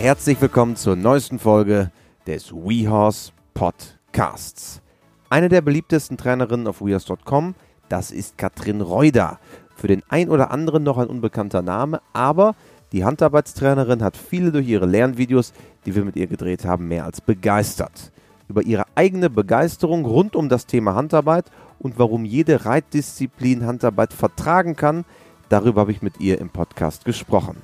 Herzlich willkommen zur neuesten Folge des WeHorse Podcasts. Eine der beliebtesten Trainerinnen auf WeHorse.com, das ist Katrin Reuter. Für den ein oder anderen noch ein unbekannter Name, aber die Handarbeitstrainerin hat viele durch ihre Lernvideos, die wir mit ihr gedreht haben, mehr als begeistert. Über ihre eigene Begeisterung rund um das Thema Handarbeit und warum jede Reitdisziplin Handarbeit vertragen kann, darüber habe ich mit ihr im Podcast gesprochen.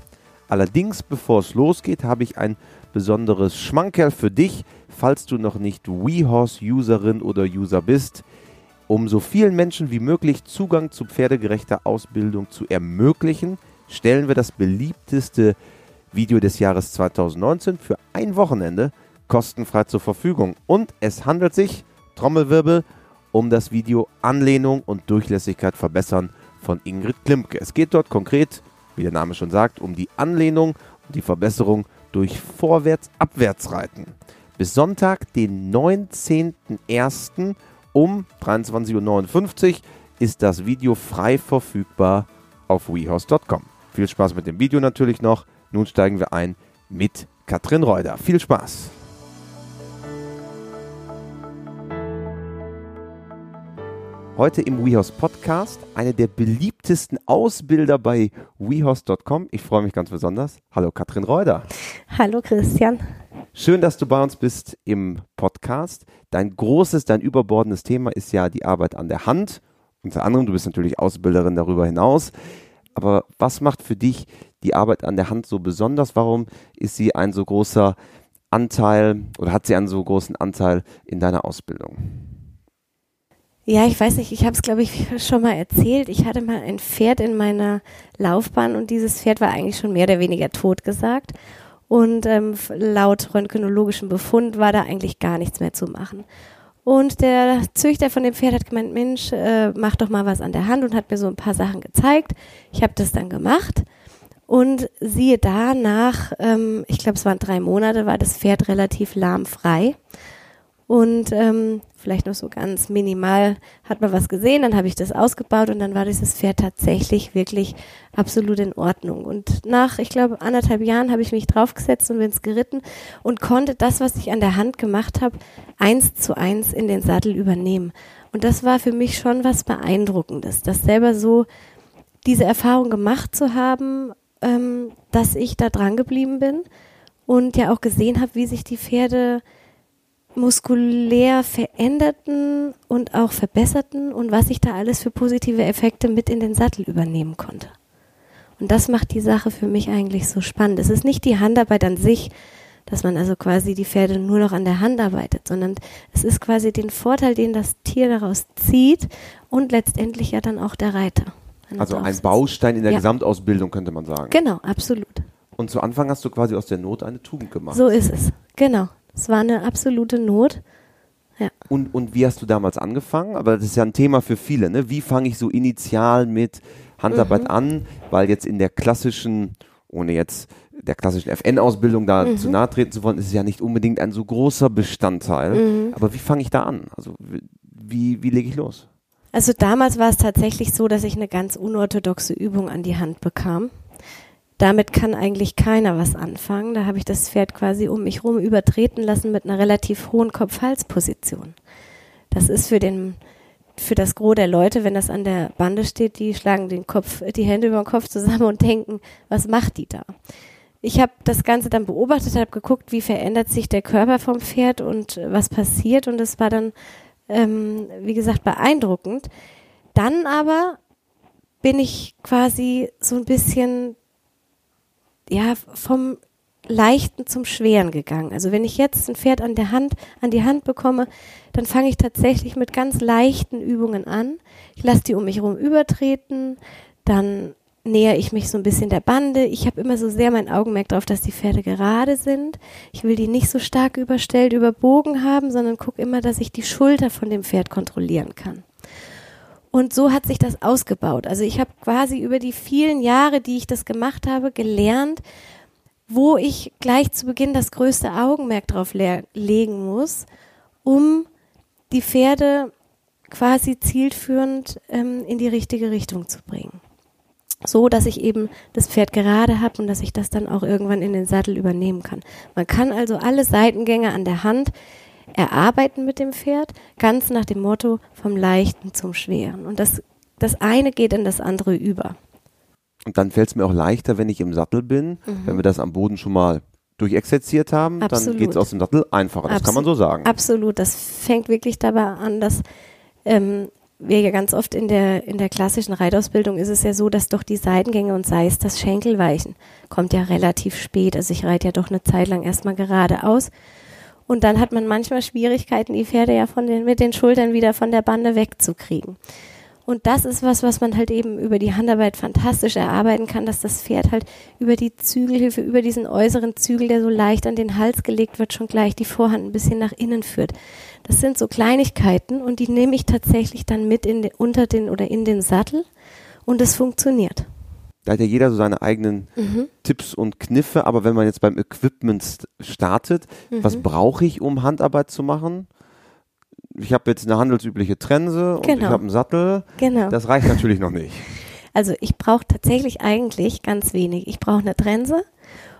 Allerdings, bevor es losgeht, habe ich ein besonderes Schmankerl für dich, falls du noch nicht WeHorse-Userin oder User bist. Um so vielen Menschen wie möglich Zugang zu pferdegerechter Ausbildung zu ermöglichen, stellen wir das beliebteste Video des Jahres 2019 für ein Wochenende kostenfrei zur Verfügung. Und es handelt sich, Trommelwirbel, um das Video Anlehnung und Durchlässigkeit verbessern von Ingrid Klimke. Es geht dort konkret wie der Name schon sagt, um die Anlehnung und die Verbesserung durch Vorwärts-Abwärtsreiten. Bis Sonntag, den 19.01. um 23.59 Uhr ist das Video frei verfügbar auf wehouse.com. Viel Spaß mit dem Video natürlich noch. Nun steigen wir ein mit Katrin Reuter. Viel Spaß! Heute im WeHorse Podcast eine der beliebtesten Ausbilder bei WeHorse.com. Ich freue mich ganz besonders. Hallo Katrin Reuter. Hallo Christian. Schön, dass du bei uns bist im Podcast. Dein großes, dein überbordendes Thema ist ja die Arbeit an der Hand. Unter anderem, du bist natürlich Ausbilderin darüber hinaus. Aber was macht für dich die Arbeit an der Hand so besonders? Warum ist sie ein so großer Anteil oder hat sie einen so großen Anteil in deiner Ausbildung? Ja, ich weiß nicht, ich habe es, glaube ich, schon mal erzählt. Ich hatte mal ein Pferd in meiner Laufbahn und dieses Pferd war eigentlich schon mehr oder weniger tot gesagt. Und ähm, laut röntgenologischem Befund war da eigentlich gar nichts mehr zu machen. Und der Züchter von dem Pferd hat gemeint, Mensch, äh, mach doch mal was an der Hand und hat mir so ein paar Sachen gezeigt. Ich habe das dann gemacht und siehe da, nach, ähm, ich glaube, es waren drei Monate, war das Pferd relativ lahmfrei. Und ähm, vielleicht noch so ganz minimal hat man was gesehen, dann habe ich das ausgebaut und dann war dieses Pferd tatsächlich wirklich absolut in Ordnung. Und nach, ich glaube, anderthalb Jahren habe ich mich draufgesetzt und bin es geritten und konnte das, was ich an der Hand gemacht habe, eins zu eins in den Sattel übernehmen. Und das war für mich schon was Beeindruckendes, das selber so diese Erfahrung gemacht zu haben, ähm, dass ich da dran geblieben bin und ja auch gesehen habe, wie sich die Pferde muskulär veränderten und auch verbesserten und was ich da alles für positive Effekte mit in den Sattel übernehmen konnte. Und das macht die Sache für mich eigentlich so spannend. Es ist nicht die Handarbeit an sich, dass man also quasi die Pferde nur noch an der Hand arbeitet, sondern es ist quasi den Vorteil, den das Tier daraus zieht und letztendlich ja dann auch der Reiter. Also ein Baustein in der ja. Gesamtausbildung könnte man sagen. Genau, absolut. Und zu Anfang hast du quasi aus der Not eine Tugend gemacht. So ist es, genau. Es war eine absolute Not. Ja. Und, und wie hast du damals angefangen? Aber das ist ja ein Thema für viele. Ne? Wie fange ich so initial mit Handarbeit mhm. an? Weil jetzt in der klassischen, ohne jetzt der klassischen FN-Ausbildung da mhm. zu nahe treten zu wollen, ist es ja nicht unbedingt ein so großer Bestandteil. Mhm. Aber wie fange ich da an? Also wie, wie lege ich los? Also damals war es tatsächlich so, dass ich eine ganz unorthodoxe Übung an die Hand bekam damit kann eigentlich keiner was anfangen. Da habe ich das Pferd quasi um mich rum übertreten lassen mit einer relativ hohen Kopf-Hals-Position. Das ist für den für das Gros der Leute, wenn das an der Bande steht, die schlagen den Kopf, die Hände über den Kopf zusammen und denken, was macht die da? Ich habe das Ganze dann beobachtet, habe geguckt, wie verändert sich der Körper vom Pferd und was passiert und es war dann, ähm, wie gesagt, beeindruckend. Dann aber bin ich quasi so ein bisschen ja, vom Leichten zum Schweren gegangen. Also wenn ich jetzt ein Pferd an der Hand, an die Hand bekomme, dann fange ich tatsächlich mit ganz leichten Übungen an. Ich lasse die um mich herum übertreten, dann nähere ich mich so ein bisschen der Bande. Ich habe immer so sehr mein Augenmerk darauf, dass die Pferde gerade sind. Ich will die nicht so stark überstellt, überbogen haben, sondern gucke immer, dass ich die Schulter von dem Pferd kontrollieren kann. Und so hat sich das ausgebaut. Also ich habe quasi über die vielen Jahre, die ich das gemacht habe, gelernt, wo ich gleich zu Beginn das größte Augenmerk drauf le legen muss, um die Pferde quasi zielführend ähm, in die richtige Richtung zu bringen. so, dass ich eben das Pferd gerade habe und dass ich das dann auch irgendwann in den Sattel übernehmen kann. Man kann also alle Seitengänge an der Hand erarbeiten mit dem Pferd, ganz nach dem Motto vom Leichten zum Schweren. Und das, das eine geht in das andere über. Und dann fällt es mir auch leichter, wenn ich im Sattel bin, mhm. wenn wir das am Boden schon mal durchexerziert haben, Absolut. dann geht es aus dem Sattel einfacher. Das Absolut. kann man so sagen. Absolut. Das fängt wirklich dabei an, dass ähm, wir ja ganz oft in der, in der klassischen Reitausbildung ist es ja so, dass doch die Seitengänge und sei es das Schenkelweichen kommt ja relativ spät. Also ich reite ja doch eine Zeit lang erstmal geradeaus. Und dann hat man manchmal Schwierigkeiten, die Pferde ja von den, mit den Schultern wieder von der Bande wegzukriegen. Und das ist was, was man halt eben über die Handarbeit fantastisch erarbeiten kann, dass das Pferd halt über die Zügelhilfe, über diesen äußeren Zügel, der so leicht an den Hals gelegt wird, schon gleich die Vorhand ein bisschen nach innen führt. Das sind so Kleinigkeiten und die nehme ich tatsächlich dann mit in den, unter den oder in den Sattel und es funktioniert. Da hat ja jeder so seine eigenen mhm. Tipps und Kniffe, aber wenn man jetzt beim Equipment startet, mhm. was brauche ich, um Handarbeit zu machen? ich habe jetzt eine handelsübliche Trense und genau. ich habe einen Sattel. Genau. Das reicht natürlich noch nicht. Also ich brauche tatsächlich eigentlich ganz wenig. Ich brauche eine Trense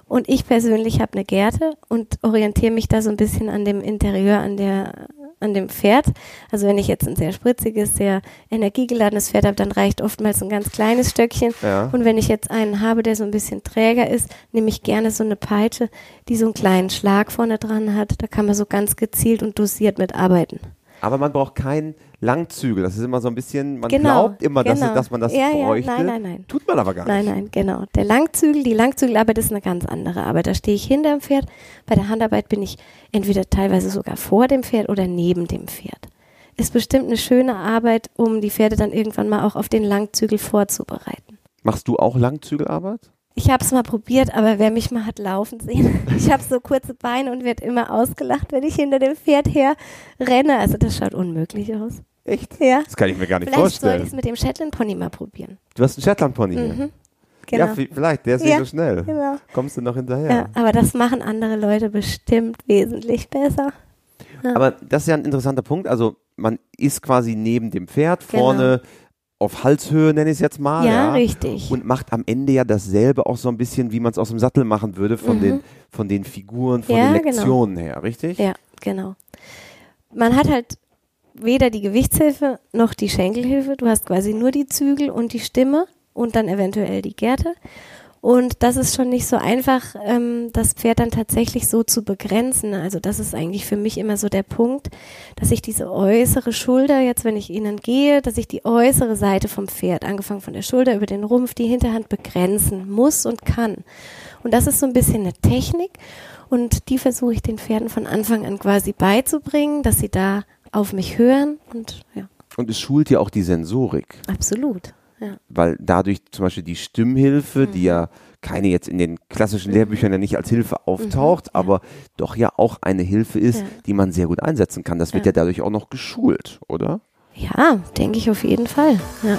und ich persönlich habe eine Gerte und orientiere mich da so ein bisschen an dem Interieur, an der an dem Pferd. Also wenn ich jetzt ein sehr spritziges, sehr energiegeladenes Pferd habe, dann reicht oftmals ein ganz kleines Stöckchen. Ja. Und wenn ich jetzt einen habe, der so ein bisschen träger ist, nehme ich gerne so eine Peitsche, die so einen kleinen Schlag vorne dran hat. Da kann man so ganz gezielt und dosiert mitarbeiten. Aber man braucht keinen Langzügel. Das ist immer so ein bisschen, man genau, glaubt immer, genau. dass, dass, man das ja, bräuchte. Ja, nein, nein, nein. Tut man aber gar nein, nicht. Nein, nein, genau. Der Langzügel, die Langzügelarbeit ist eine ganz andere Arbeit. Da stehe ich hinter dem Pferd. Bei der Handarbeit bin ich entweder teilweise sogar vor dem Pferd oder neben dem Pferd. Ist bestimmt eine schöne Arbeit, um die Pferde dann irgendwann mal auch auf den Langzügel vorzubereiten. Machst du auch Langzügelarbeit? Ich habe es mal probiert, aber wer mich mal hat laufen sehen, ich habe so kurze Beine und werde immer ausgelacht, wenn ich hinter dem Pferd her renne. Also das schaut unmöglich aus. Echt? Ja. Das kann ich mir gar nicht vielleicht vorstellen. Vielleicht soll ich es mit dem Shetland Pony mal probieren. Du hast einen Shetland Pony mhm. Genau. Ja, vielleicht, der ist ja, nicht so schnell. Genau. Kommst du noch hinterher? Ja, aber das machen andere Leute bestimmt wesentlich besser. Ja. Aber das ist ja ein interessanter Punkt. Also man ist quasi neben dem Pferd, genau. Auf Halshöhe, nenne ich es jetzt mal. Ja, ja, richtig. Und macht am Ende ja dasselbe auch so ein bisschen, wie man es aus dem Sattel machen würde, von, mhm. den, von den Figuren, von ja, den genau. Lektionen genau. her, richtig? Ja, genau. Man hat halt weder die Gewichtshilfe noch die Schenkelhilfe. Du hast quasi nur die Zügel und die Stimme und dann eventuell die Gerte. Und das ist schon nicht so einfach, ähm, das Pferd dann tatsächlich so zu begrenzen. Also das ist eigentlich für mich immer so der Punkt, dass ich diese äußere Schulter, jetzt wenn ich ihnen gehe, dass ich die äußere Seite vom Pferd, angefangen von der Schulter über den Rumpf, die Hinterhand begrenzen muss und kann. Und das ist so ein bisschen eine Technik und die versuche ich den Pferden von Anfang an quasi beizubringen, dass sie da auf mich hören und ja. Und es schult ja auch die Sensorik. Absolut. Weil dadurch zum Beispiel die Stimmhilfe, mhm. die ja keine jetzt in den klassischen Lehrbüchern ja nicht als Hilfe auftaucht, mhm, ja. aber doch ja auch eine Hilfe ist, ja. die man sehr gut einsetzen kann. Das wird ja. dadurch auch noch geschult, oder? Ja, denke ich auf jeden Fall. Ja.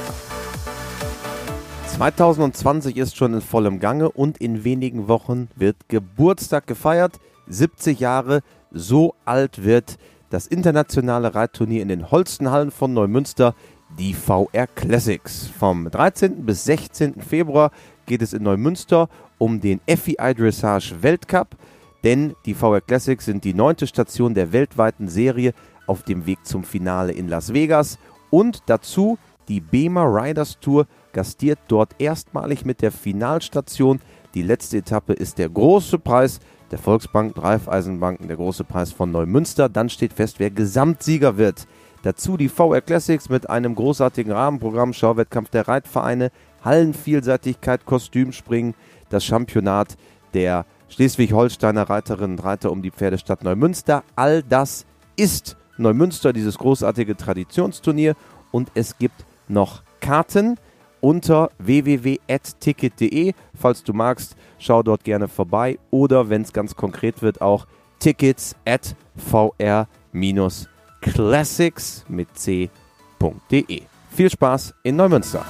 2020 ist schon in vollem Gange und in wenigen Wochen wird Geburtstag gefeiert. 70 Jahre, so alt wird das internationale Reitturnier in den Holstenhallen von Neumünster die VR Classics. Vom 13. bis 16. Februar geht es in Neumünster um den FEI Dressage Weltcup, denn die VR Classics sind die neunte Station der weltweiten Serie auf dem Weg zum Finale in Las Vegas und dazu die BEMA Riders Tour gastiert dort erstmalig mit der Finalstation. Die letzte Etappe ist der große Preis der Volksbank, Raiffeisenbanken, der große Preis von Neumünster. Dann steht fest, wer Gesamtsieger wird. Dazu die VR Classics mit einem großartigen Rahmenprogramm, Schauwettkampf der Reitvereine, Hallenvielseitigkeit, Kostümspringen, das Championat der Schleswig-Holsteiner Reiterinnen und Reiter um die Pferdestadt Neumünster. All das ist Neumünster, dieses großartige Traditionsturnier. Und es gibt noch Karten unter www.ticket.de. Falls du magst, schau dort gerne vorbei. Oder wenn es ganz konkret wird, auch tickets at vr-ticket.de classics mit c.de. Viel Spaß in Neumünster.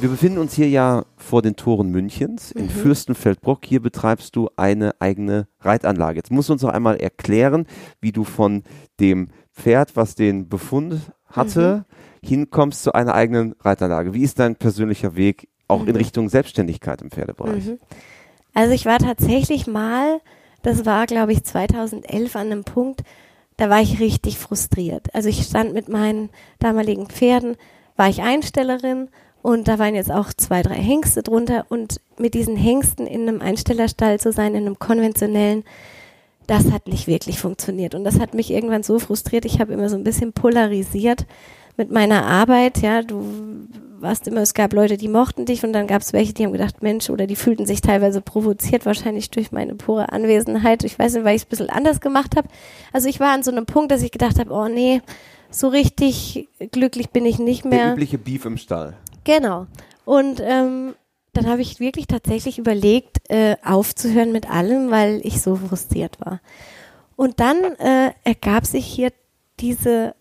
Wir befinden uns hier ja vor den Toren Münchens in mhm. Fürstenfeldbruck. Hier betreibst du eine eigene Reitanlage. Jetzt musst du uns noch einmal erklären, wie du von dem Pferd, was den Befund hatte, mhm. hinkommst zu einer eigenen Reitanlage. Wie ist dein persönlicher Weg auch mhm. in Richtung Selbstständigkeit im Pferdebereich? Mhm. Also ich war tatsächlich mal, das war glaube ich 2011 an einem Punkt, da war ich richtig frustriert. Also ich stand mit meinen damaligen Pferden, war ich Einstellerin und da waren jetzt auch zwei, drei Hengste drunter und mit diesen Hengsten in einem Einstellerstall zu sein, in einem konventionellen, das hat nicht wirklich funktioniert. Und das hat mich irgendwann so frustriert. Ich habe immer so ein bisschen polarisiert mit meiner Arbeit. Ja, du warst immer, es gab Leute, die mochten dich und dann gab es welche, die haben gedacht, Mensch, oder die fühlten sich teilweise provoziert, wahrscheinlich durch meine pure Anwesenheit. Ich weiß nicht, weil ich es ein bisschen anders gemacht habe. Also ich war an so einem Punkt, dass ich gedacht habe, oh nee, so richtig glücklich bin ich nicht mehr. Der übliche Beef im Stall. Genau. Und ähm, dann habe ich wirklich tatsächlich überlegt, äh, aufzuhören mit allem, weil ich so frustriert war. Und dann äh, ergab sich hier diese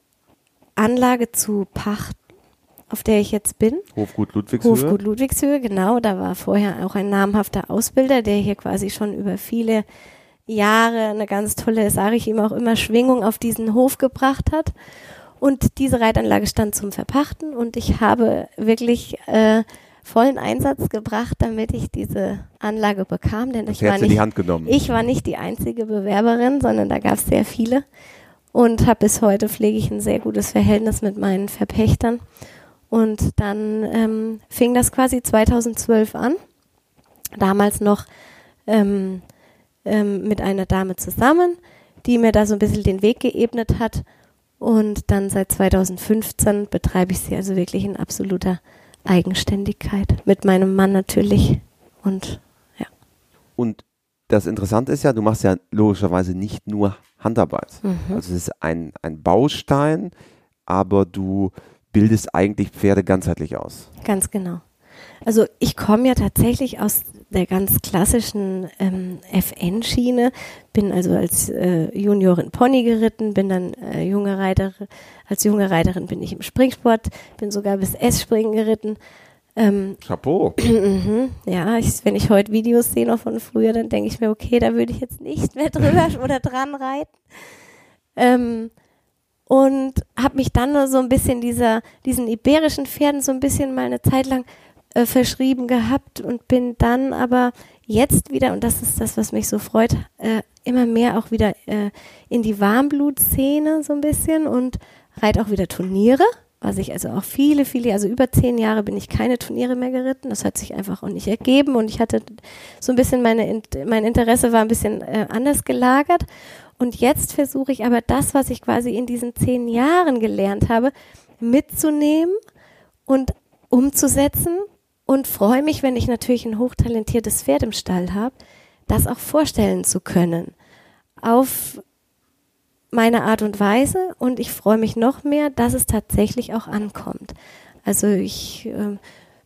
Anlage zu Pacht, auf der ich jetzt bin. Hofgut Ludwigshöhe. Hofgut Ludwigshöhe, genau. Da war vorher auch ein namhafter Ausbilder, der hier quasi schon über viele Jahre eine ganz tolle, sage ich ihm auch immer, Schwingung auf diesen Hof gebracht hat. Und diese Reitanlage stand zum Verpachten und ich habe wirklich äh, vollen Einsatz gebracht, damit ich diese Anlage bekam. Denn ich war, nicht, ich war nicht die einzige Bewerberin, sondern da gab es sehr viele. Und habe bis heute pflege ich ein sehr gutes Verhältnis mit meinen Verpächtern. Und dann ähm, fing das quasi 2012 an. Damals noch ähm, ähm, mit einer Dame zusammen, die mir da so ein bisschen den Weg geebnet hat. Und dann seit 2015 betreibe ich sie also wirklich in absoluter Eigenständigkeit. Mit meinem Mann natürlich. Und ja. Und das Interessante ist ja, du machst ja logischerweise nicht nur Handarbeit. Mhm. Also es ist ein, ein Baustein, aber du bildest eigentlich Pferde ganzheitlich aus. Ganz genau. Also ich komme ja tatsächlich aus der ganz klassischen ähm, FN-Schiene, bin also als äh, Juniorin Pony geritten, bin dann äh, junge Reiterin, als junge Reiterin bin ich im Springsport, bin sogar bis S-Springen geritten. Ähm, Chapeau. Mhm, ja, ich, wenn ich heute Videos sehe noch von früher, dann denke ich mir, okay, da würde ich jetzt nicht mehr drüber oder dran reiten. Ähm, und habe mich dann so ein bisschen dieser, diesen iberischen Pferden so ein bisschen mal eine Zeit lang äh, verschrieben gehabt und bin dann aber jetzt wieder, und das ist das, was mich so freut, äh, immer mehr auch wieder äh, in die Warmblutszene so ein bisschen und reite auch wieder Turniere, was ich also auch viele, viele, also über zehn Jahre bin ich keine Turniere mehr geritten. Das hat sich einfach auch nicht ergeben und ich hatte so ein bisschen meine, mein Interesse war ein bisschen äh, anders gelagert. Und jetzt versuche ich aber das, was ich quasi in diesen zehn Jahren gelernt habe, mitzunehmen und umzusetzen und freue mich, wenn ich natürlich ein hochtalentiertes Pferd im Stall habe, das auch vorstellen zu können auf meine Art und Weise und ich freue mich noch mehr, dass es tatsächlich auch ankommt. Also ich äh,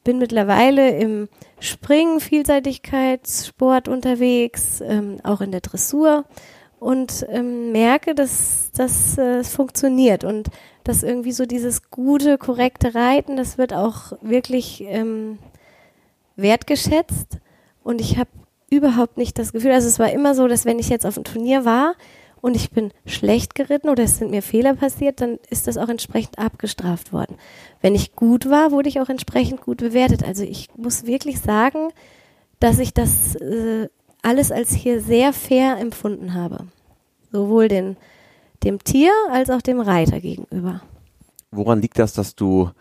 bin mittlerweile im Springen, Vielseitigkeitssport unterwegs, ähm, auch in der Dressur und ähm, merke, dass das äh, funktioniert und dass irgendwie so dieses gute, korrekte Reiten, das wird auch wirklich ähm, wertgeschätzt und ich habe überhaupt nicht das Gefühl, also es war immer so, dass wenn ich jetzt auf einem Turnier war und ich bin schlecht geritten oder es sind mir Fehler passiert, dann ist das auch entsprechend abgestraft worden. Wenn ich gut war, wurde ich auch entsprechend gut bewertet. Also ich muss wirklich sagen, dass ich das äh, alles als hier sehr fair empfunden habe. Sowohl den, dem Tier als auch dem Reiter gegenüber. Woran liegt das, dass du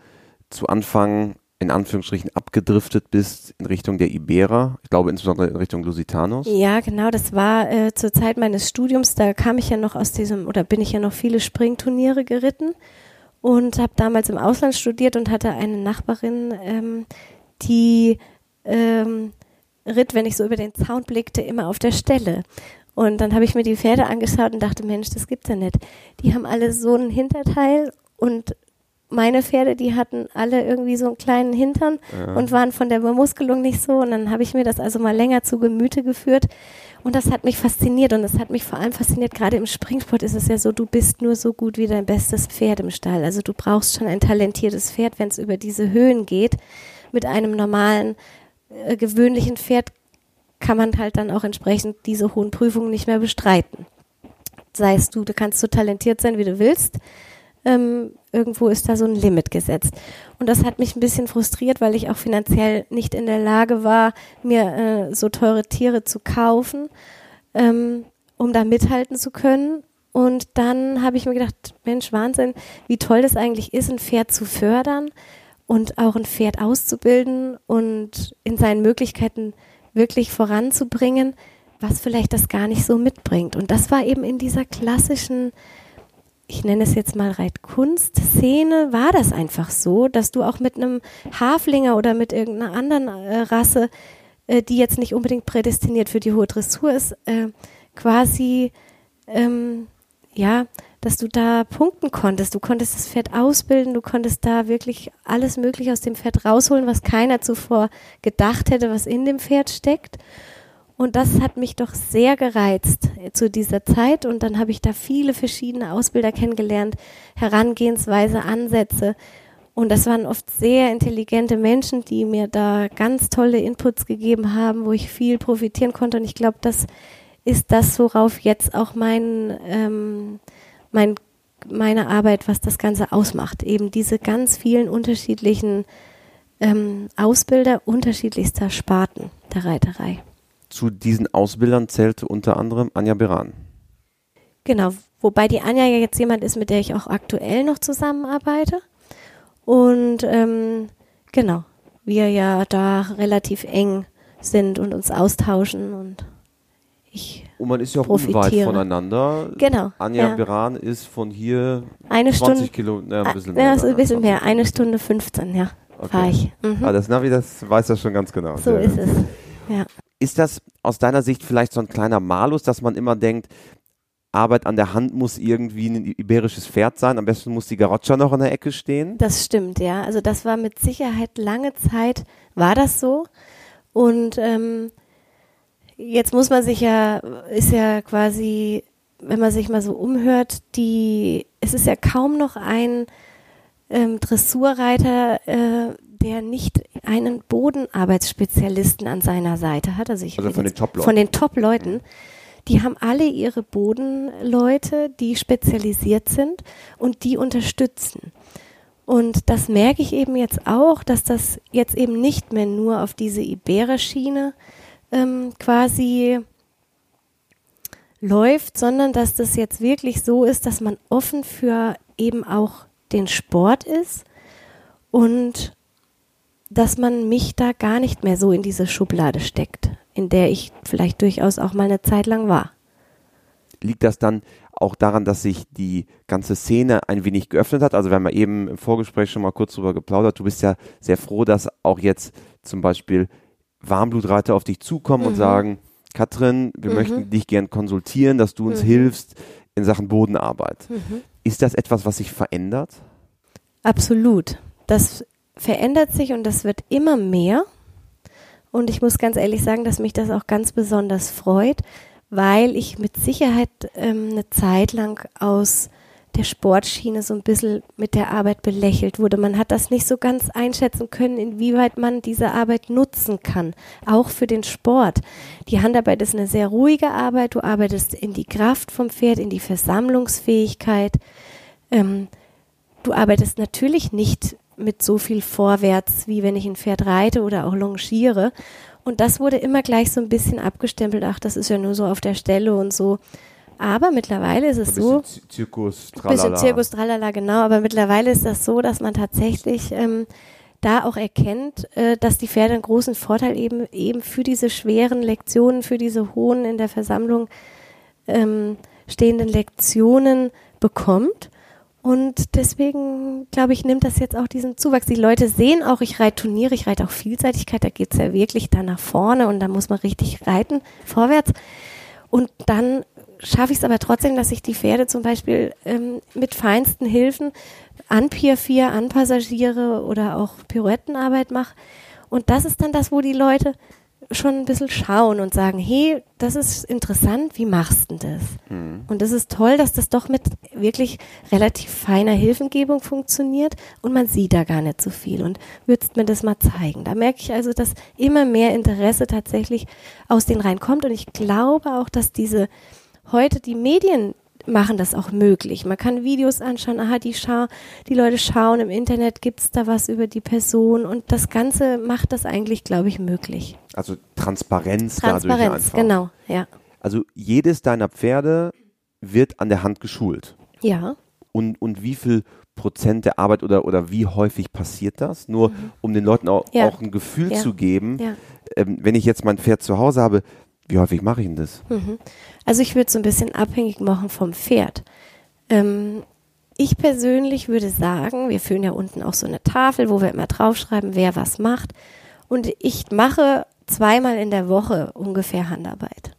zu Anfang in Anführungsstrichen abgedriftet bist in Richtung der Iberer, ich glaube insbesondere in Richtung Lusitanos? Ja, genau, das war äh, zur Zeit meines Studiums, da kam ich ja noch aus diesem, oder bin ich ja noch viele Springturniere geritten und habe damals im Ausland studiert und hatte eine Nachbarin, ähm, die ähm, ritt, wenn ich so über den Zaun blickte, immer auf der Stelle. Und dann habe ich mir die Pferde angeschaut und dachte, Mensch, das gibt's ja nicht. Die haben alle so einen Hinterteil und meine Pferde, die hatten alle irgendwie so einen kleinen Hintern ja. und waren von der Bemuskelung nicht so. Und dann habe ich mir das also mal länger zu Gemüte geführt. Und das hat mich fasziniert. Und das hat mich vor allem fasziniert. Gerade im Springsport ist es ja so, du bist nur so gut wie dein bestes Pferd im Stall. Also du brauchst schon ein talentiertes Pferd, wenn es über diese Höhen geht. Mit einem normalen, äh, gewöhnlichen Pferd kann man halt dann auch entsprechend diese hohen Prüfungen nicht mehr bestreiten. Sei es du, du kannst so talentiert sein, wie du willst ähm, irgendwo ist da so ein Limit gesetzt. Und das hat mich ein bisschen frustriert, weil ich auch finanziell nicht in der Lage war, mir äh, so teure Tiere zu kaufen, ähm, um da mithalten zu können. Und dann habe ich mir gedacht, Mensch, Wahnsinn, wie toll das eigentlich ist, ein Pferd zu fördern und auch ein Pferd auszubilden und in seinen Möglichkeiten wirklich voranzubringen, was vielleicht das gar nicht so mitbringt. Und das war eben in dieser klassischen, ich nenne es jetzt mal Reitkunst-Szene, war das einfach so, dass du auch mit einem Haflinger oder mit irgendeiner anderen äh, Rasse, äh, die jetzt nicht unbedingt prädestiniert für die hohe Dressur ist, äh, quasi ähm, ja, dass du da punkten konntest. Du konntest das Pferd ausbilden, du konntest da wirklich alles Mögliche aus dem Pferd rausholen, was keiner zuvor gedacht hätte, was in dem Pferd steckt. Und das hat mich doch sehr gereizt zu dieser Zeit. Und dann habe ich da viele verschiedene Ausbilder kennengelernt, Herangehensweise, Ansätze. Und das waren oft sehr intelligente Menschen, die mir da ganz tolle Inputs gegeben haben, wo ich viel profitieren konnte. Und ich glaube, das ist das, worauf jetzt auch mein, ähm, mein, meine Arbeit, was das Ganze ausmacht. Eben diese ganz vielen unterschiedlichen ähm, Ausbilder unterschiedlichster Sparten der Reiterei. Zu diesen Ausbildern zählte unter anderem Anja Beran. Genau, wobei die Anja ja jetzt jemand ist, mit der ich auch aktuell noch zusammenarbeite. Und ähm, genau, wir ja da relativ eng sind und uns austauschen und ich Und man ist ja auch unweit voneinander. Genau. Anja ja. Beran ist von hier eine 20 Stunde, Kilo, ja, ein bisschen mehr. Ja, ein bisschen mehr, eine Stunde 15, ja, okay. fahre ich. Mhm. Ah, das Navi, das weiß das schon ganz genau. So ist es, ja. Ist das aus deiner Sicht vielleicht so ein kleiner Malus, dass man immer denkt, Arbeit an der Hand muss irgendwie ein iberisches Pferd sein. Am besten muss die Garotscha noch in der Ecke stehen. Das stimmt, ja. Also das war mit Sicherheit lange Zeit, war das so. Und ähm, Jetzt muss man sich ja, ist ja quasi, wenn man sich mal so umhört, die, es ist ja kaum noch ein ähm, Dressurreiter, äh, der nicht einen Bodenarbeitsspezialisten an seiner Seite hat. Also, ich also von den Top-Leuten. Von den Top-Leuten. Die haben alle ihre Bodenleute, die spezialisiert sind und die unterstützen. Und das merke ich eben jetzt auch, dass das jetzt eben nicht mehr nur auf diese Iberer-Schiene ähm, quasi läuft, sondern dass das jetzt wirklich so ist, dass man offen für eben auch den Sport ist und dass man mich da gar nicht mehr so in diese Schublade steckt, in der ich vielleicht durchaus auch mal eine Zeit lang war. Liegt das dann auch daran, dass sich die ganze Szene ein wenig geöffnet hat? Also wir haben ja eben im Vorgespräch schon mal kurz drüber geplaudert. Du bist ja sehr froh, dass auch jetzt zum Beispiel Warmblutreiter auf dich zukommen mhm. und sagen, Katrin, wir mhm. möchten dich gern konsultieren, dass du uns mhm. hilfst in Sachen Bodenarbeit. Mhm. Ist das etwas, was sich verändert? Absolut. Das verändert sich und das wird immer mehr. Und ich muss ganz ehrlich sagen, dass mich das auch ganz besonders freut, weil ich mit Sicherheit ähm, eine Zeit lang aus der Sportschiene so ein bisschen mit der Arbeit belächelt wurde. Man hat das nicht so ganz einschätzen können, inwieweit man diese Arbeit nutzen kann, auch für den Sport. Die Handarbeit ist eine sehr ruhige Arbeit. Du arbeitest in die Kraft vom Pferd, in die Versammlungsfähigkeit. Ähm, du arbeitest natürlich nicht mit so viel vorwärts, wie wenn ich ein Pferd reite oder auch longiere. Und das wurde immer gleich so ein bisschen abgestempelt. Ach, das ist ja nur so auf der Stelle und so. Aber mittlerweile ist es so. Zirkus, tralala. Bisschen Zirkus, tralala, genau. Aber mittlerweile ist das so, dass man tatsächlich ähm, da auch erkennt, äh, dass die Pferde einen großen Vorteil eben, eben für diese schweren Lektionen, für diese hohen in der Versammlung ähm, stehenden Lektionen bekommt. Und deswegen, glaube ich, nimmt das jetzt auch diesen Zuwachs. Die Leute sehen auch, ich reite Turniere, ich reite auch Vielseitigkeit, da geht es ja wirklich da nach vorne und da muss man richtig reiten, vorwärts. Und dann schaffe ich es aber trotzdem, dass ich die Pferde zum Beispiel ähm, mit feinsten Hilfen an Pier 4, an Passagiere oder auch Pirouettenarbeit mache. Und das ist dann das, wo die Leute schon ein bisschen schauen und sagen, hey, das ist interessant, wie machst du das? Mhm. Und das ist toll, dass das doch mit wirklich relativ feiner Hilfengebung funktioniert und man sieht da gar nicht so viel. Und würdest mir das mal zeigen? Da merke ich also, dass immer mehr Interesse tatsächlich aus den Reihen kommt und ich glaube auch, dass diese heute die Medien machen das auch möglich. Man kann Videos anschauen, aha, die, schau die Leute schauen im Internet, gibt es da was über die Person und das Ganze macht das eigentlich, glaube ich, möglich. Also Transparenz, Transparenz dadurch einfach. genau, ja. Also jedes deiner Pferde wird an der Hand geschult. Ja. Und, und wie viel Prozent der Arbeit oder, oder wie häufig passiert das? Nur Mhm. um den Leuten auch, Ja. auch ein Gefühl Ja. zu geben, Ja. ähm, wenn ich jetzt mein Pferd zu Hause habe, wie häufig mache ich denn das? Mhm. Also ich würde so ein bisschen abhängig machen vom Pferd. Ähm, ich persönlich würde sagen, wir führen ja unten auch so eine Tafel, wo wir immer draufschreiben, wer was macht. Und ich mache zweimal in der Woche ungefähr Handarbeit.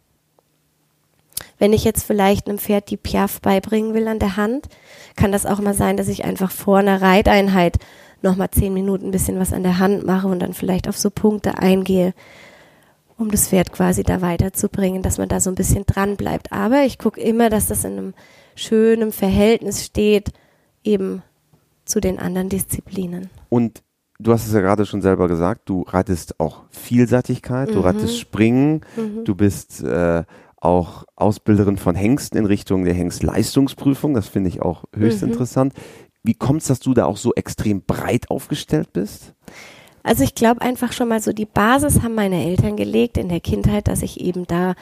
Wenn ich jetzt vielleicht einem Pferd die Piaf beibringen will an der Hand, kann das auch mal sein, dass ich einfach vor einer Reiteinheit nochmal zehn Minuten ein bisschen was an der Hand mache und dann vielleicht auf so Punkte eingehe, um das Pferd quasi da weiterzubringen, dass man da so ein bisschen dran bleibt. Aber ich gucke immer, dass das in einem schönen Verhältnis steht, eben zu den anderen Disziplinen. Und du hast es ja gerade schon selber gesagt, du reitest auch Vielseitigkeit, du Mhm. reitest Springen, Mhm. du bist äh, auch Ausbilderin von Hengsten in Richtung der Hengstleistungsprüfung, das finde ich auch höchst Mhm. interessant. Wie kommt es, dass du da auch so extrem breit aufgestellt bist? Also ich glaube einfach schon mal so, die Basis haben meine Eltern gelegt in der Kindheit, dass ich eben da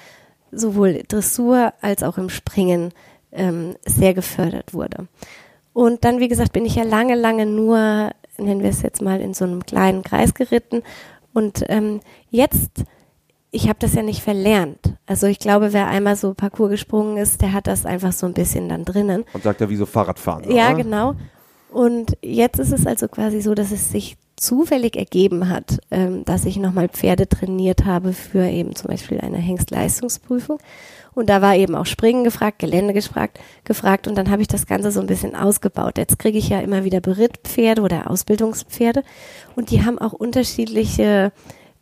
sowohl Dressur als auch im Springen ähm, sehr gefördert wurde. Und dann, wie gesagt, bin ich ja lange, lange nur, nennen wir es jetzt mal, in so einem kleinen Kreis geritten. Und ähm, jetzt, ich habe das ja nicht verlernt. Also ich glaube, wer einmal so Parcours gesprungen ist, der hat das einfach so ein bisschen dann drinnen. Und sagt ja, wie so Fahrradfahren. Ja, oder? genau. Und jetzt ist es also quasi so, dass es sich zufällig ergeben hat, ähm, dass ich nochmal Pferde trainiert habe für eben zum Beispiel eine Hengstleistungsprüfung. Und da war eben auch Springen gefragt, Gelände gefragt, gefragt und dann habe ich das Ganze so ein bisschen ausgebaut. Jetzt kriege ich ja immer wieder Berittpferde oder Ausbildungspferde und die haben auch unterschiedliche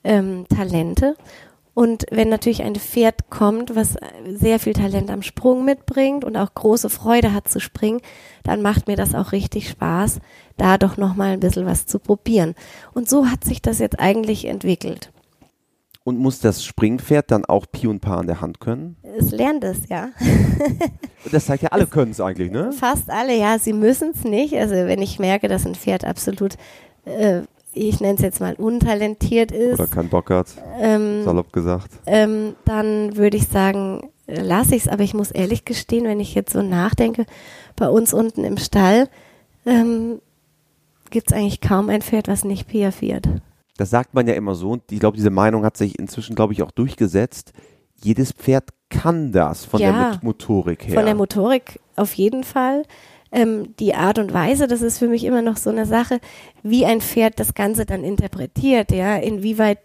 ähm, Talente. Und wenn natürlich ein Pferd kommt, was sehr viel Talent am Sprung mitbringt und auch große Freude hat zu springen, dann macht mir das auch richtig Spaß, da doch nochmal ein bisschen was zu probieren. Und so hat sich das jetzt eigentlich entwickelt. Und muss das Springpferd dann auch Pi und Pa an der Hand können? Es lernt es, ja. Das zeigt ja, alle können es eigentlich, ne? Fast alle, ja, sie müssen es nicht. Also wenn ich merke, dass ein Pferd absolut, äh, ich nenne es jetzt mal untalentiert ist, Oder keinen Bock hat, ähm, salopp gesagt. ähm, dann würde ich sagen, äh, lasse ich es. Aber ich muss ehrlich gestehen, wenn ich jetzt so nachdenke, bei uns unten im Stall ähm, gibt es eigentlich kaum ein Pferd, was nicht piafiert. Das sagt man ja immer so und ich glaube, diese Meinung hat sich inzwischen, glaube ich, auch durchgesetzt. Jedes Pferd kann das von Ja, der Mot- Motorik her. Von der Motorik auf jeden Fall. Ähm, die Art und Weise, das ist für mich immer noch so eine Sache, wie ein Pferd das Ganze dann interpretiert, ja, inwieweit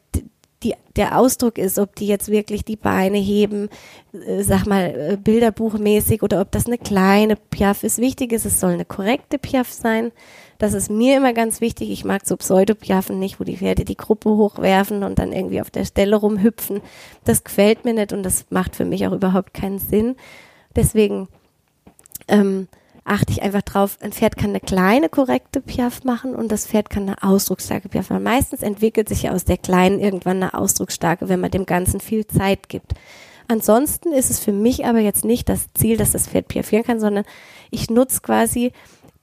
die, der Ausdruck ist, ob die jetzt wirklich die Beine heben, äh, sag mal, äh, bilderbuchmäßig oder ob das eine kleine Piaf ist. Wichtig ist, es soll eine korrekte Piaf sein. Das ist mir immer ganz wichtig. Ich mag so Pseudopiafen nicht, wo die Pferde die Gruppe hochwerfen und dann irgendwie auf der Stelle rumhüpfen. Das gefällt mir nicht und das macht für mich auch überhaupt keinen Sinn. Deswegen ähm, achte ich einfach drauf, ein Pferd kann eine kleine, korrekte Piaf machen und das Pferd kann eine ausdrucksstarke Piaf machen. Meistens entwickelt sich ja aus der kleinen irgendwann eine ausdrucksstarke, wenn man dem Ganzen viel Zeit gibt. Ansonsten ist es für mich aber jetzt nicht das Ziel, dass das Pferd piafieren kann, sondern ich nutze quasi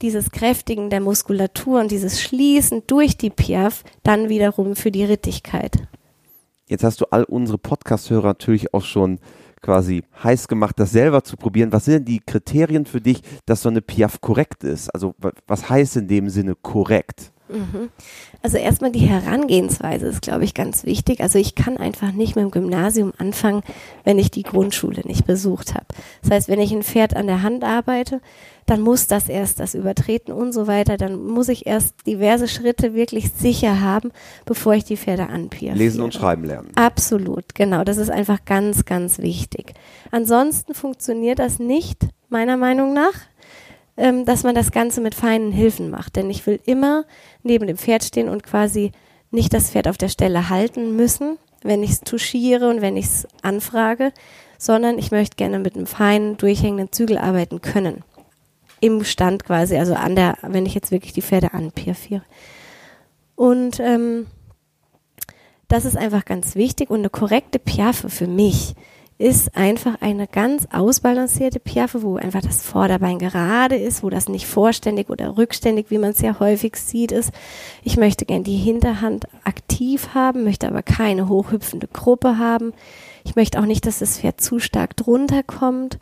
dieses Kräftigen der Muskulatur und dieses Schließen durch die Piaf dann wiederum für die Rittigkeit. Jetzt hast du all unsere Podcast-Hörer natürlich auch schon quasi heiß gemacht, das selber zu probieren. Was sind denn die Kriterien für dich, dass so eine Piaf korrekt ist? Also wa- was heißt in dem Sinne korrekt? Mhm. Also erstmal die Herangehensweise ist, glaube ich, ganz wichtig. Also ich kann einfach nicht mit dem Gymnasium anfangen, wenn ich die Grundschule nicht besucht habe. Das heißt, wenn ich ein Pferd an der Hand arbeite, dann muss das erst das Übertreten und so weiter, dann muss ich erst diverse Schritte wirklich sicher haben, bevor ich die Pferde anpiafiere. Lesen und schreiben lernen. Absolut, genau. Das ist einfach ganz, ganz wichtig. Ansonsten funktioniert das nicht, meiner Meinung nach, ähm, dass man das Ganze mit feinen Hilfen macht. Denn ich will immer neben dem Pferd stehen und quasi nicht das Pferd auf der Stelle halten müssen, wenn ich es touchiere und wenn ich es anfrage, sondern ich möchte gerne mit einem feinen, durchhängenden Zügel arbeiten können. Im Stand quasi, also an der, wenn ich jetzt wirklich die Pferde anpiafiere. Und ähm, das ist einfach ganz wichtig und eine korrekte Piaffe für mich ist einfach eine ganz ausbalancierte Piaffe, wo einfach das Vorderbein gerade ist, wo das nicht vorständig oder rückständig, wie man es ja häufig sieht, ist. Ich möchte gern die Hinterhand aktiv haben, möchte aber keine hochhüpfende Gruppe haben. Ich möchte auch nicht, dass das Pferd zu stark drunter kommt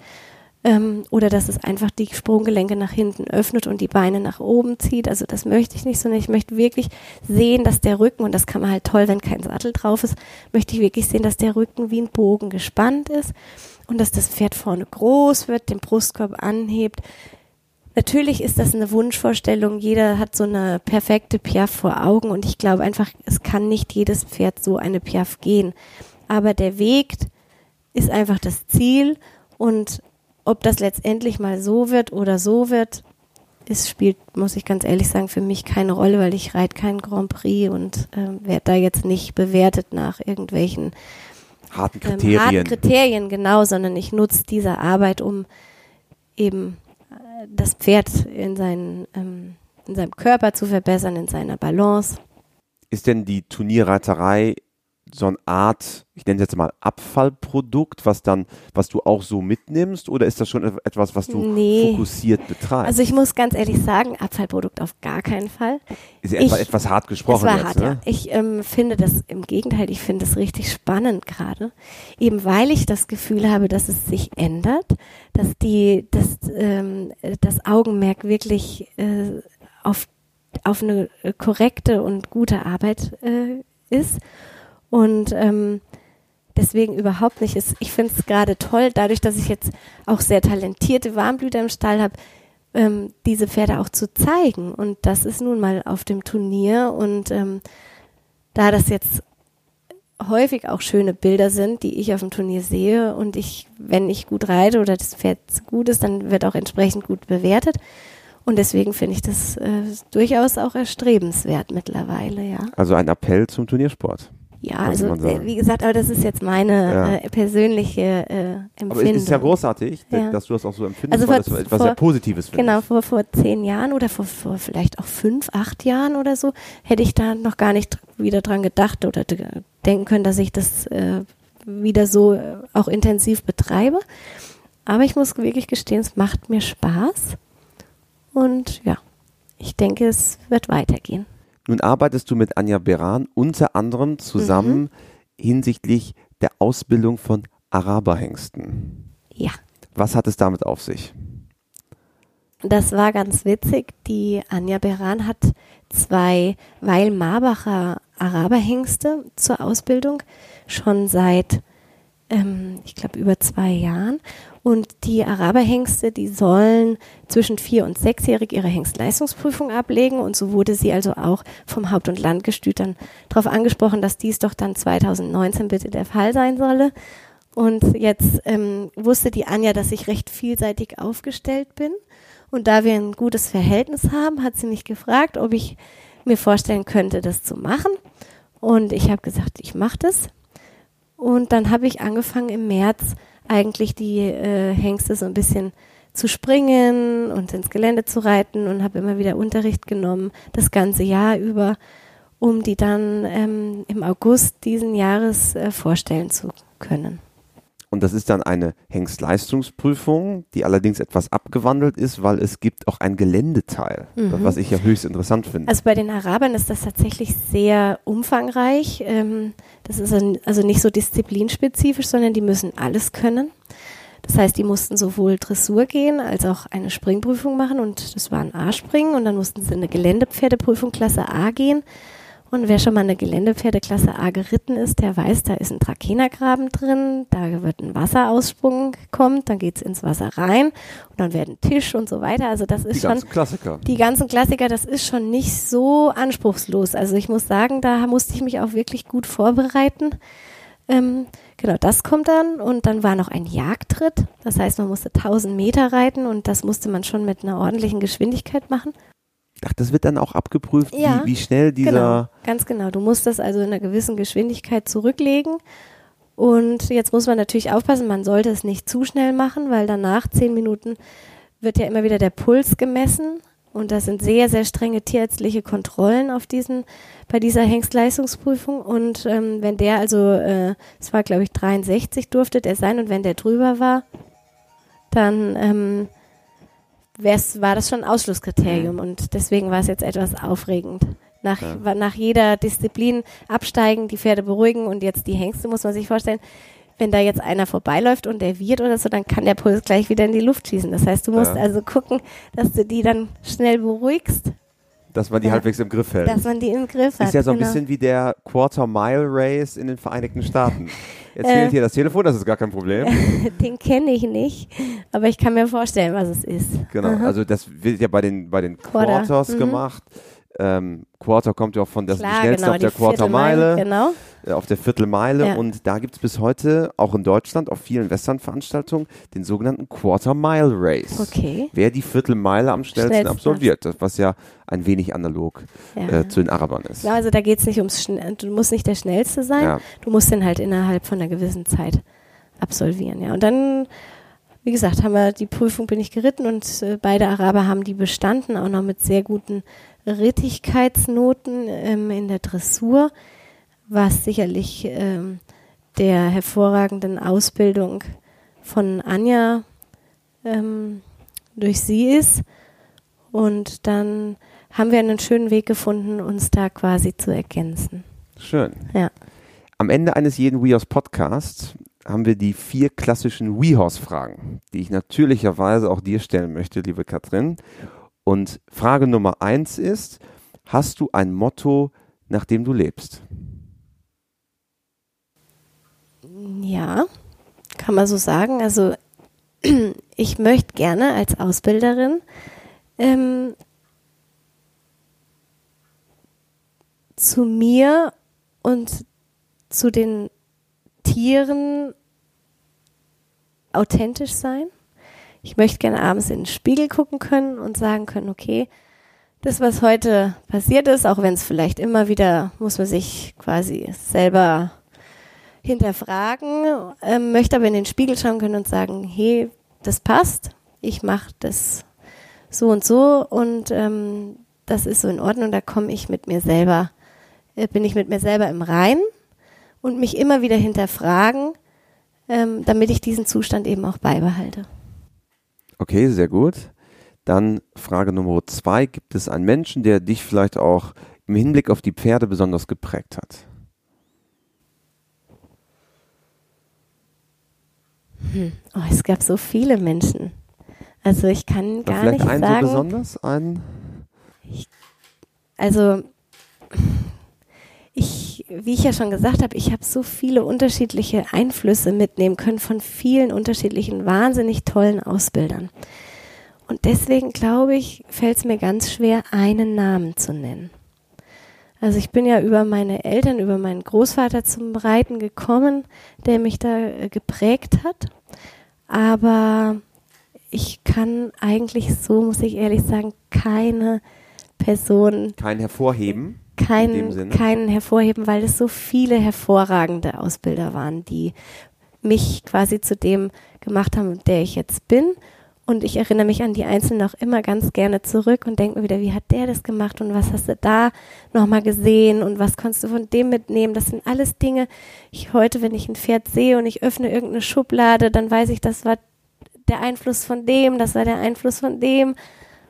ähm, oder dass es einfach die Sprunggelenke nach hinten öffnet und die Beine nach oben zieht. Also das möchte ich nicht, sondern ich möchte wirklich sehen, dass der Rücken, und das kann man halt toll, wenn kein Sattel drauf ist, möchte ich wirklich sehen, dass der Rücken wie ein Bogen gespannt ist und dass das Pferd vorne groß wird, den Brustkorb anhebt. Natürlich ist das eine Wunschvorstellung. Jeder hat so eine perfekte Piaf vor Augen und ich glaube einfach, es kann nicht jedes Pferd so eine Piaf gehen. Aber der Weg ist einfach das Ziel und ob das letztendlich mal so wird oder so wird, es spielt, muss ich ganz ehrlich sagen, für mich keine Rolle, weil ich reite keinen Grand Prix und äh, werde da jetzt nicht bewertet nach irgendwelchen harten Kriterien. Ähm, harten Kriterien, genau, sondern ich nutze diese Arbeit, um eben äh, das Pferd in, seinen, ähm, in seinem Körper zu verbessern, in seiner Balance. Ist denn die Turnierreiterei so eine Art, ich nenne es jetzt mal Abfallprodukt, was dann, was du auch so mitnimmst, oder ist das schon etwas, was du nee. fokussiert betreibst? Also ich muss ganz ehrlich sagen, Abfallprodukt auf gar keinen Fall. Ist ja ich, etwas hart gesprochen. Es war jetzt, hart, ne? ja. Ich ähm, finde das im Gegenteil, ich finde es richtig spannend gerade, eben weil ich das Gefühl habe, dass es sich ändert, dass die, dass ähm, das Augenmerk wirklich äh, auf auf eine korrekte und gute Arbeit äh, ist und ähm, deswegen überhaupt nicht. Ist, ich finde es gerade toll, dadurch, dass ich jetzt auch sehr talentierte Warmblüter im Stall habe, ähm, diese Pferde auch zu zeigen. Und das ist nun mal auf dem Turnier. Und ähm, da das jetzt häufig auch schöne Bilder sind, die ich auf dem Turnier sehe und ich, wenn ich gut reite oder das Pferd gut ist, dann wird auch entsprechend gut bewertet. Und deswegen finde ich das äh, durchaus auch erstrebenswert mittlerweile, ja. Also ein Appell zum Turniersport. Ja, also äh, wie gesagt, aber das ist jetzt meine ja. äh, persönliche äh, Empfindung. Aber es ist ja großartig, ja. dass du das auch so empfindest, also weil das etwas vor, sehr Positives findest. Genau, vor, vor zehn Jahren oder vor, vor vielleicht auch fünf, acht Jahren oder so, hätte ich da noch gar nicht wieder dran gedacht oder denken können, dass ich das äh, wieder so äh, auch intensiv betreibe. Aber ich muss wirklich gestehen, es macht mir Spaß. Und ja, ich denke, es wird weitergehen. Nun arbeitest du mit Anja Beran unter anderem zusammen mhm. hinsichtlich der Ausbildung von Araberhengsten. Ja. Was hat es damit auf sich? Das war ganz witzig. Die Anja Beran hat zwei Weil-Marbacher Araberhengste zur Ausbildung schon seit, ähm, ich glaube, über zwei Jahren. Und die Araberhengste, die sollen zwischen vier und sechsjährig ihre Hengstleistungsprüfung ablegen. Und so wurde sie also auch vom Haupt- und Landgestüt dann darauf angesprochen, dass dies doch dann 2019 bitte der Fall sein solle. Und jetzt ähm, wusste die Anja, dass ich recht vielseitig aufgestellt bin. Und da wir ein gutes Verhältnis haben, hat sie mich gefragt, ob ich mir vorstellen könnte, das zu machen. Und ich habe gesagt, ich mache das. Und dann habe ich angefangen im März eigentlich die äh, Hengste so ein bisschen zu springen und ins Gelände zu reiten und habe immer wieder Unterricht genommen, das ganze Jahr über, um die dann ähm, im August diesen Jahres äh, vorstellen zu können. Und das ist dann eine Hengstleistungsprüfung, die allerdings etwas abgewandelt ist, weil es gibt auch ein Geländeteil, mhm. was ich ja höchst interessant finde. Also bei den Arabern ist das tatsächlich sehr umfangreich. Ähm, das ist also nicht so disziplinspezifisch, sondern die müssen alles können. Das heißt, die mussten sowohl Dressur gehen als auch eine Springprüfung machen und das war ein A-Springen und dann mussten sie eine Geländepferdeprüfung Klasse A gehen. Und wer schon mal eine Geländepferdeklasse A geritten ist, der weiß, da ist ein Trakenergraben drin, da wird ein Wasserausprung kommt, dann geht's ins Wasser rein und dann werden Tisch und so weiter. Also das ist die schon. ganzen Klassiker. Die ganzen Klassiker, das ist schon nicht so anspruchslos. Also ich muss sagen, da musste ich mich auch wirklich gut vorbereiten. Ähm, genau, das kommt dann und dann war noch ein Jagdtritt. Das heißt, man musste 1000 Meter reiten und das musste man schon mit einer ordentlichen Geschwindigkeit machen. Ach, das wird dann auch abgeprüft, ja, wie, wie schnell dieser. Genau, ganz genau. Du musst das also in einer gewissen Geschwindigkeit zurücklegen. Und jetzt muss man natürlich aufpassen, man sollte es nicht zu schnell machen, weil danach zehn Minuten wird ja immer wieder der Puls gemessen, Und das sind sehr, sehr strenge tierärztliche Kontrollen auf diesen, bei dieser Hengstleistungsprüfung. Und ähm, wenn der also, äh, es war glaube ich 63 durfte der sein und wenn der drüber war, dann ähm, war das schon ein Ausschlusskriterium. Und deswegen war es jetzt etwas aufregend. Nach, ja. nach jeder Disziplin absteigen, die Pferde beruhigen und jetzt die Hengste, muss man sich vorstellen, wenn da jetzt einer vorbeiläuft und der wird oder so, dann kann der Puls gleich wieder in die Luft schießen. Das heißt, du musst ja. also gucken, dass du die dann schnell beruhigst. Dass man die ja. halbwegs im Griff hält. Dass man die im Griff hat. Ist ja so ein genau. bisschen wie der Quarter Mile Race in den Vereinigten Staaten. Jetzt fehlt äh, hier das Telefon, das ist gar kein Problem. Den kenne ich nicht, aber ich kann mir vorstellen, was es ist. Genau, Aha. also das wird ja bei den, bei den Quarter. Quarters mhm. gemacht. Ähm, Quarter kommt ja auch von der Klar, schnellsten genau, auf der Quartermeile, genau. Äh, auf der Viertelmeile. Ja. Und da gibt es bis heute, auch in Deutschland, auf vielen Western-Veranstaltungen, den sogenannten Quarter Mile Race. Okay. Wer die Viertelmeile am schnellsten, schnellsten absolviert, das, was ja ein wenig analog ja. äh, zu den Arabern ist. Ja, also da geht es nicht ums Schnell, du musst nicht der Schnellste sein, ja. du musst den halt innerhalb von einer gewissen Zeit absolvieren. Ja. Und dann wie gesagt, haben wir die Prüfung bin ich geritten und äh, beide Araber haben die bestanden, auch noch mit sehr guten Rittigkeitsnoten ähm, in der Dressur, was sicherlich ähm, der hervorragenden Ausbildung von Anja ähm, durch sie ist. Und dann haben wir einen schönen Weg gefunden, uns da quasi zu ergänzen. Schön. Ja. Am Ende eines jeden WeHorse Podcasts haben wir die vier klassischen WeHorse-Fragen, die ich natürlicherweise auch dir stellen möchte, liebe Katrin. Und Frage Nummer eins ist, hast du ein Motto, nach dem du lebst? Ja, kann man so sagen. Also ich möchte gerne als Ausbilderin ähm, zu mir und zu den Tieren authentisch sein ich möchte gerne abends in den Spiegel gucken können und sagen können, okay, das, was heute passiert ist, auch wenn es vielleicht immer wieder, muss man sich quasi selber hinterfragen, äh, möchte aber in den Spiegel schauen können und sagen, hey, das passt, ich mache das so und so und ähm, das ist so in Ordnung, da komme ich mit mir selber, äh, bin ich mit mir selber im Rein und mich immer wieder hinterfragen, ähm, damit ich diesen Zustand eben auch beibehalte. Okay, sehr gut. Dann Frage Nummer zwei. Gibt es einen Menschen, der dich vielleicht auch im Hinblick auf die Pferde besonders geprägt hat? Oh, es gab so viele Menschen. Also ich kann gar vielleicht nicht einen sagen. So besonders einen? Ich, also ich, wie ich ja schon gesagt habe, ich habe so viele unterschiedliche Einflüsse mitnehmen können von vielen unterschiedlichen, wahnsinnig tollen Ausbildern. Und deswegen glaube ich, fällt es mir ganz schwer, einen Namen zu nennen. Also ich bin ja über meine Eltern, über meinen Großvater zum Reiten gekommen, der mich da äh, geprägt hat. Aber ich kann eigentlich so, muss ich ehrlich sagen, keine Person. Kein hervorheben? keinen, keinen hervorheben, weil es so viele hervorragende Ausbilder waren, die mich quasi zu dem gemacht haben, der ich jetzt bin. Und ich erinnere mich an die Einzelnen auch immer ganz gerne zurück und denke mir wieder, wie hat der das gemacht und was hast du da nochmal gesehen und was konntest du von dem mitnehmen? Das sind alles Dinge, ich heute, wenn ich ein Pferd sehe und ich öffne irgendeine Schublade, dann weiß ich, das war der Einfluss von dem, das war der Einfluss von dem.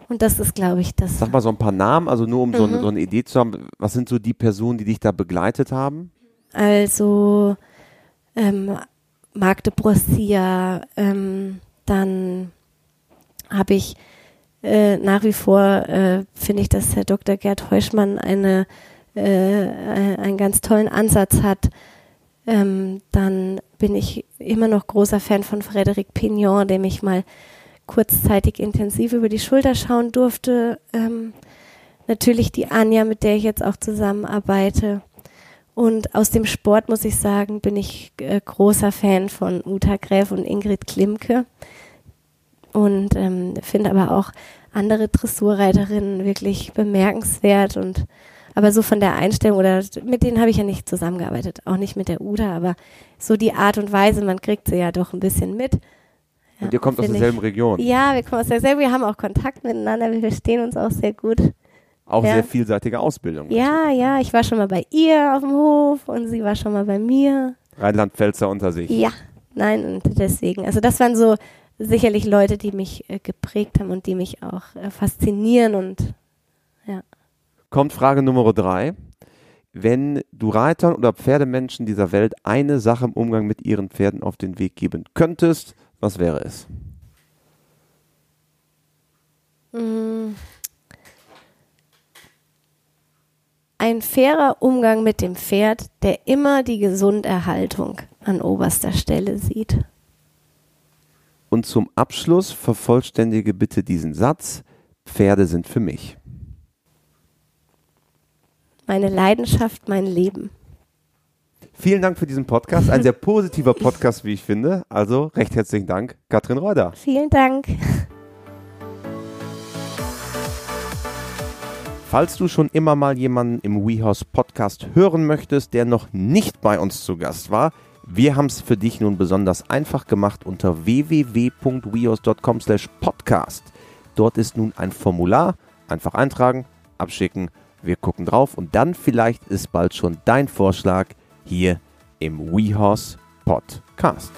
Und das ist, glaube ich, das. Sag mal so ein paar Namen, also nur um mhm. so, eine, so, eine, Idee zu haben. Was sind so die Personen, die dich da begleitet haben? Also ähm, Magde Brossia, ähm, dann habe ich äh, nach wie vor, äh, finde ich, dass Herr Dr. Gerd Heuschmann eine, äh, einen ganz tollen Ansatz hat. Ähm, dann bin ich immer noch großer Fan von Frédéric Pignon, dem ich mal kurzzeitig intensiv über die Schulter schauen durfte. Ähm, natürlich die Anja, mit der ich jetzt auch zusammenarbeite. Und aus dem Sport muss ich sagen, bin ich äh, großer Fan von Uta Gräf und Ingrid Klimke. Und ähm, finde aber auch andere Dressurreiterinnen wirklich bemerkenswert und aber so von der Einstellung oder mit denen habe ich ja nicht zusammengearbeitet, auch nicht mit der Uta, aber so die Art und Weise, man kriegt sie ja doch ein bisschen mit. Und ihr kommt aus derselben ich. Region. Ja, wir kommen aus derselben, wir haben auch Kontakt miteinander, wir verstehen uns auch sehr gut. Auch Ja. sehr vielseitige Ausbildung. Ja, ja, ich war schon mal bei ihr auf dem Hof und sie war schon mal bei mir. Rheinland-Pfälzer unter sich. Ja, nein, und deswegen, also das waren so sicherlich Leute, die mich äh, geprägt haben und die mich auch äh, faszinieren und ja. Kommt Frage Nummer drei. Wenn du Reitern oder Pferdemenschen dieser Welt eine Sache im Umgang mit ihren Pferden auf den Weg geben könntest, was wäre es? Mm. Ein fairer Umgang mit dem Pferd, der immer die Gesunderhaltung an oberster Stelle sieht. Und zum Abschluss vervollständige bitte diesen Satz. Pferde sind für mich. Meine Leidenschaft, mein Leben. Vielen Dank für diesen Podcast. Ein sehr positiver Podcast, wie ich finde. Also recht herzlichen Dank, Katrin Reuter. Vielen Dank. Falls du schon immer mal jemanden im WeHorse Podcast hören möchtest, der noch nicht bei uns zu Gast war, wir haben es für dich nun besonders einfach gemacht unter www.wehorse.com slash podcast. Dort ist nun ein Formular, einfach eintragen, abschicken, wir gucken drauf und dann vielleicht ist bald schon dein Vorschlag hier im WeHorse Podcast.